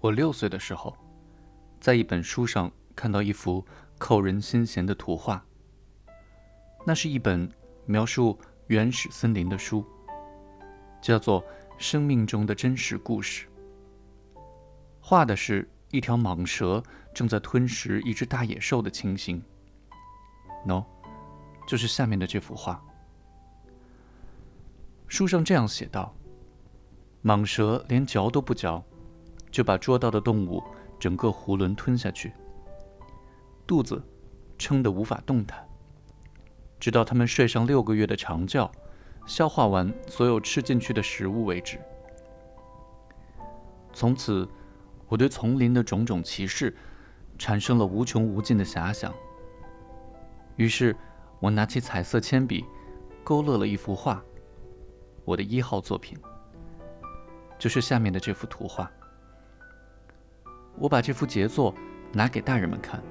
我六岁的时候，在一本书上看到一幅扣人心弦的图画。那是一本描述原始森林的书，叫做《生命中的真实故事》。画的是一条蟒蛇正在吞食一只大野兽的情形。喏，就是下面的这幅画。书上这样写道：蟒蛇连嚼都不嚼。就把捉到的动物整个囫囵吞下去，肚子撑得无法动弹，直到他们睡上六个月的长觉，消化完所有吃进去的食物为止。从此，我对丛林的种种奇事产生了无穷无尽的遐想。于是，我拿起彩色铅笔，勾勒了一幅画，我的一号作品，就是下面的这幅图画。我把这幅杰作拿给大人们看，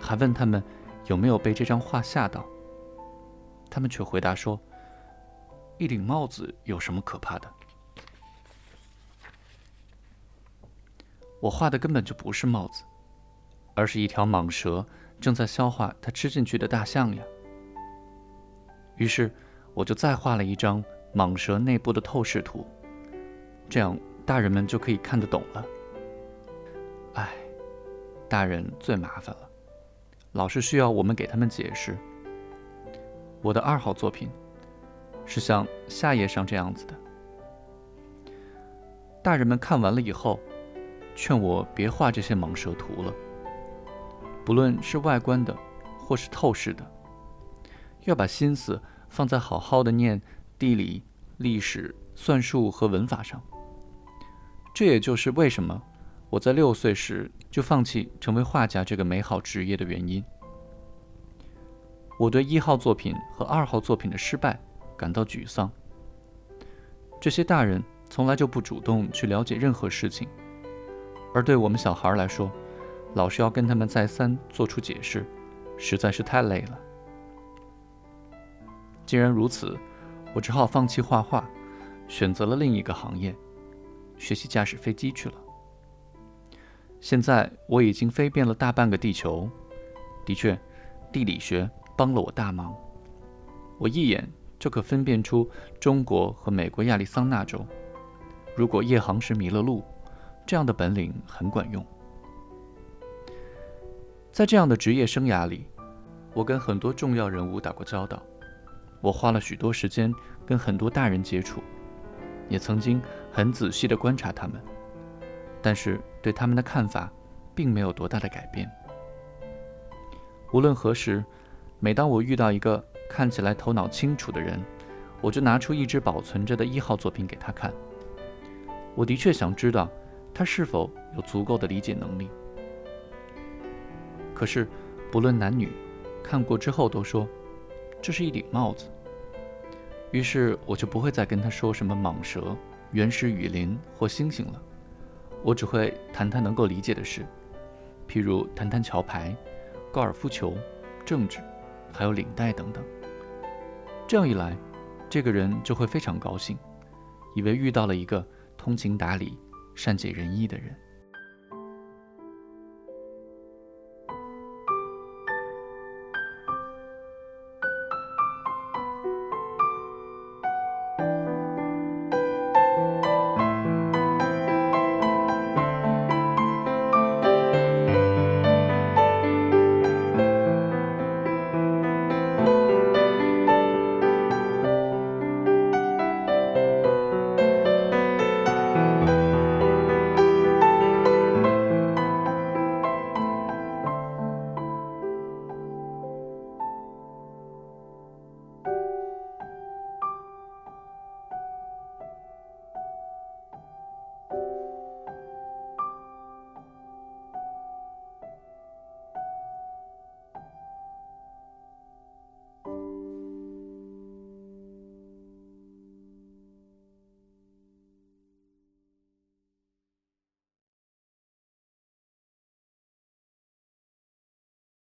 还问他们有没有被这张画吓到。他们却回答说：“一顶帽子有什么可怕的？我画的根本就不是帽子，而是一条蟒蛇正在消化它吃进去的大象呀。”于是我就再画了一张蟒蛇内部的透视图，这样大人们就可以看得懂了。唉，大人最麻烦了，老是需要我们给他们解释。我的二号作品是像下页上这样子的。大人们看完了以后，劝我别画这些蟒蛇图了，不论是外观的或是透视的，要把心思放在好好的念地理、历史、算术和文法上。这也就是为什么。我在六岁时就放弃成为画家这个美好职业的原因。我对一号作品和二号作品的失败感到沮丧。这些大人从来就不主动去了解任何事情，而对我们小孩来说，老是要跟他们再三做出解释，实在是太累了。既然如此，我只好放弃画画，选择了另一个行业，学习驾驶飞机去了。现在我已经飞遍了大半个地球，的确，地理学帮了我大忙。我一眼就可分辨出中国和美国亚利桑那州。如果夜航时迷了路，这样的本领很管用。在这样的职业生涯里，我跟很多重要人物打过交道，我花了许多时间跟很多大人接触，也曾经很仔细地观察他们。但是对他们的看法，并没有多大的改变。无论何时，每当我遇到一个看起来头脑清楚的人，我就拿出一直保存着的一号作品给他看。我的确想知道他是否有足够的理解能力。可是，不论男女，看过之后都说这是一顶帽子。于是我就不会再跟他说什么蟒蛇、原始雨林或星星了。我只会谈谈能够理解的事，譬如谈谈桥牌、高尔夫球、政治，还有领带等等。这样一来，这个人就会非常高兴，以为遇到了一个通情达理、善解人意的人。